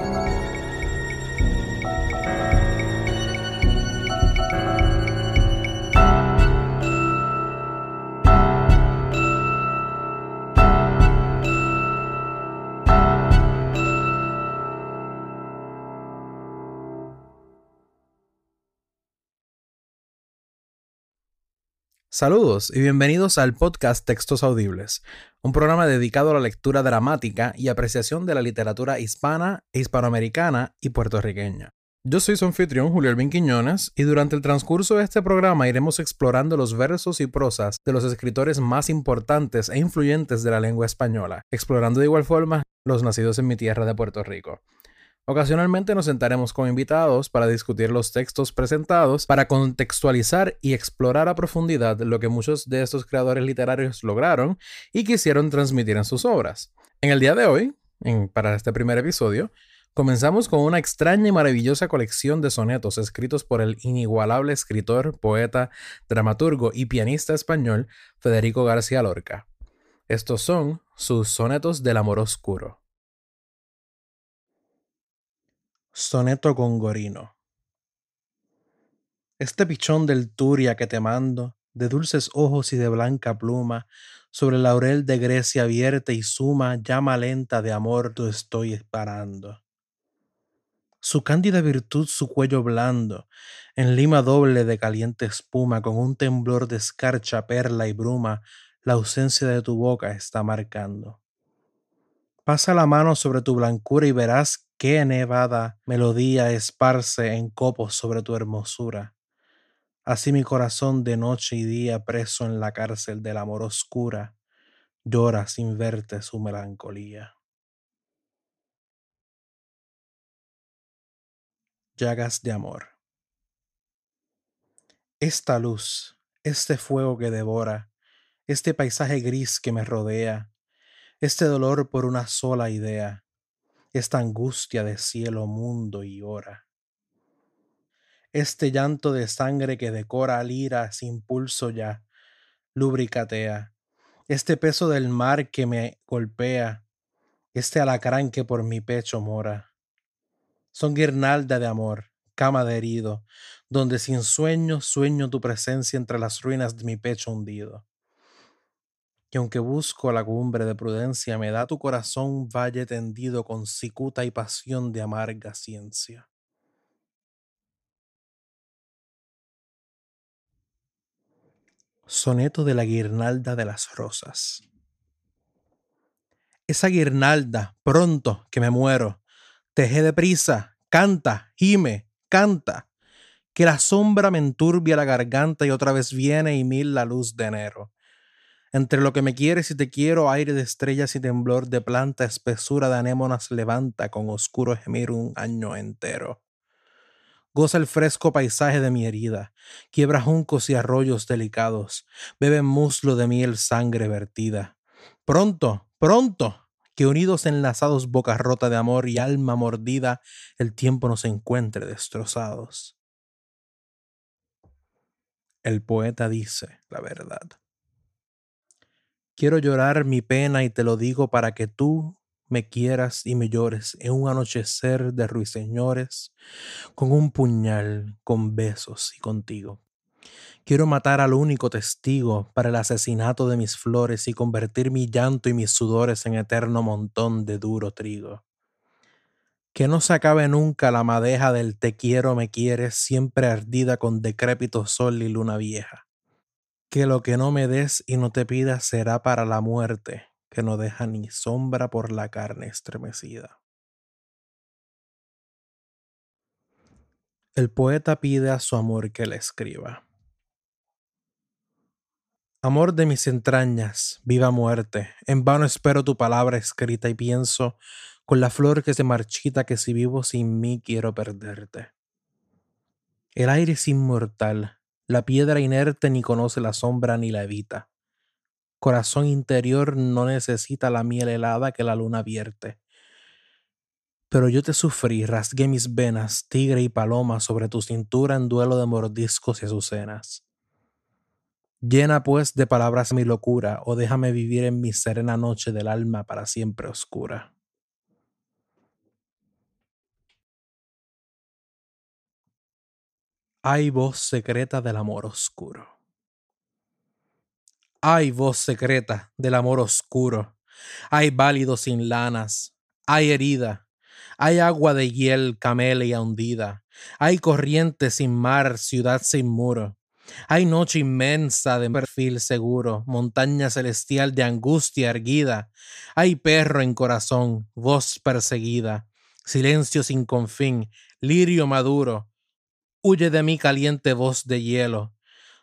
Thank you. Saludos y bienvenidos al podcast Textos Audibles, un programa dedicado a la lectura dramática y apreciación de la literatura hispana, hispanoamericana y puertorriqueña. Yo soy su anfitrión Julio Elvin Quiñones y durante el transcurso de este programa iremos explorando los versos y prosas de los escritores más importantes e influyentes de la lengua española, explorando de igual forma los nacidos en mi tierra de Puerto Rico. Ocasionalmente nos sentaremos con invitados para discutir los textos presentados, para contextualizar y explorar a profundidad lo que muchos de estos creadores literarios lograron y quisieron transmitir en sus obras. En el día de hoy, para este primer episodio, comenzamos con una extraña y maravillosa colección de sonetos escritos por el inigualable escritor, poeta, dramaturgo y pianista español Federico García Lorca. Estos son sus sonetos del amor oscuro. Soneto Gongorino. Este pichón del Turia que te mando, de dulces ojos y de blanca pluma, sobre el laurel de Grecia vierte y suma, llama lenta de amor tú estoy esperando. Su cándida virtud su cuello blando, en lima doble de caliente espuma, con un temblor de escarcha, perla y bruma, la ausencia de tu boca está marcando. Pasa la mano sobre tu blancura y verás qué nevada melodía esparce en copos sobre tu hermosura. Así mi corazón de noche y día preso en la cárcel del amor oscura, llora sin verte su melancolía. Llagas de amor. Esta luz, este fuego que devora, este paisaje gris que me rodea, este dolor por una sola idea, esta angustia de cielo, mundo y hora. Este llanto de sangre que decora al ira sin pulso ya, lubricatea, este peso del mar que me golpea, este alacrán que por mi pecho mora. Son guirnalda de amor, cama de herido, donde sin sueño sueño tu presencia entre las ruinas de mi pecho hundido que aunque busco la cumbre de prudencia, me da tu corazón valle tendido con cicuta y pasión de amarga ciencia. Soneto de la guirnalda de las rosas. Esa guirnalda, pronto que me muero, teje de prisa, canta, gime, canta, que la sombra me enturbia la garganta y otra vez viene y mil la luz de enero entre lo que me quieres y te quiero, aire de estrellas y temblor de planta, espesura de anémonas levanta con oscuro gemir un año entero. Goza el fresco paisaje de mi herida, quiebra juncos y arroyos delicados, bebe muslo de miel sangre vertida. Pronto, pronto, que unidos enlazados boca rota de amor y alma mordida, el tiempo nos encuentre destrozados. El poeta dice la verdad. Quiero llorar mi pena y te lo digo para que tú me quieras y me llores en un anochecer de ruiseñores, con un puñal, con besos y contigo. Quiero matar al único testigo para el asesinato de mis flores y convertir mi llanto y mis sudores en eterno montón de duro trigo. Que no se acabe nunca la madeja del te quiero, me quieres, siempre ardida con decrépito sol y luna vieja que lo que no me des y no te pidas será para la muerte, que no deja ni sombra por la carne estremecida. El poeta pide a su amor que le escriba. Amor de mis entrañas, viva muerte, en vano espero tu palabra escrita y pienso con la flor que se marchita que si vivo sin mí quiero perderte. El aire es inmortal, la piedra inerte ni conoce la sombra ni la evita. Corazón interior no necesita la miel helada que la luna vierte. Pero yo te sufrí, rasgué mis venas, tigre y paloma, sobre tu cintura en duelo de mordiscos y azucenas. Llena pues de palabras mi locura, o déjame vivir en mi serena noche del alma para siempre oscura. Hay voz secreta del amor oscuro. Hay voz secreta del amor oscuro. Hay válido sin lanas. Hay herida. Hay agua de hiel camelia hundida. Hay corriente sin mar, ciudad sin muro. Hay noche inmensa de perfil seguro, montaña celestial de angustia erguida. Hay perro en corazón, voz perseguida, silencio sin confín, lirio maduro. Huye de mí caliente voz de hielo.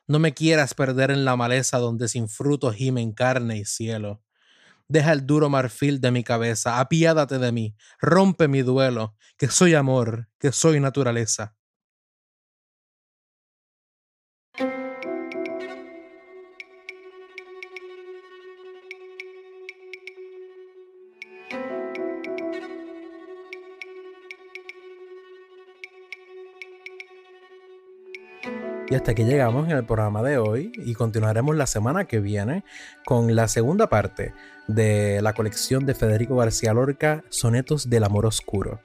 No me quieras perder en la maleza donde sin fruto gimen carne y cielo. Deja el duro marfil de mi cabeza, apiádate de mí, rompe mi duelo, que soy amor, que soy naturaleza. Y hasta aquí llegamos en el programa de hoy y continuaremos la semana que viene con la segunda parte de la colección de Federico García Lorca, Sonetos del Amor Oscuro.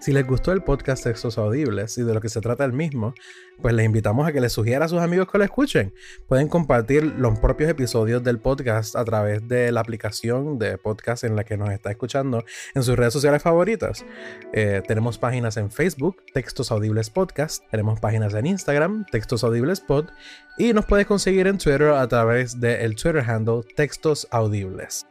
Si les gustó el podcast Textos Audibles y de lo que se trata el mismo, pues les invitamos a que les sugiera a sus amigos que lo escuchen. Pueden compartir los propios episodios del podcast a través de la aplicación de podcast en la que nos está escuchando en sus redes sociales favoritas. Eh, tenemos páginas en Facebook, Textos Audibles Podcast, tenemos páginas en Instagram, Textos Audibles Pod, y nos puedes conseguir en Twitter a través del Twitter handle Textos Audibles.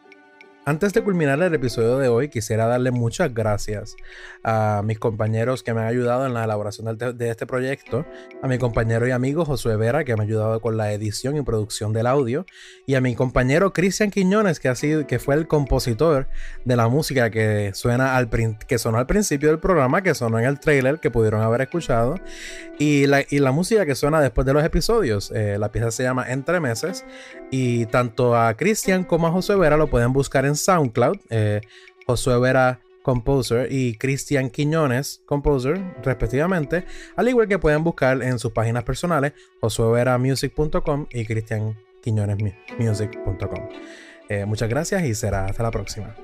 Antes de culminar el episodio de hoy, quisiera darle muchas gracias a mis compañeros que me han ayudado en la elaboración de este proyecto, a mi compañero y amigo Josué Vera, que me ha ayudado con la edición y producción del audio, y a mi compañero Cristian Quiñones, que, ha sido, que fue el compositor de la música que, suena al, que sonó al principio del programa, que sonó en el trailer, que pudieron haber escuchado, y la, y la música que suena después de los episodios. Eh, la pieza se llama Entre Meses, y tanto a Cristian como a Josué Vera lo pueden buscar en SoundCloud, eh, Josué Vera Composer y Cristian Quiñones Composer, respectivamente, al igual que pueden buscar en sus páginas personales josueveramusic.com y Cristian Quiñones Music.com. Eh, muchas gracias y será hasta la próxima.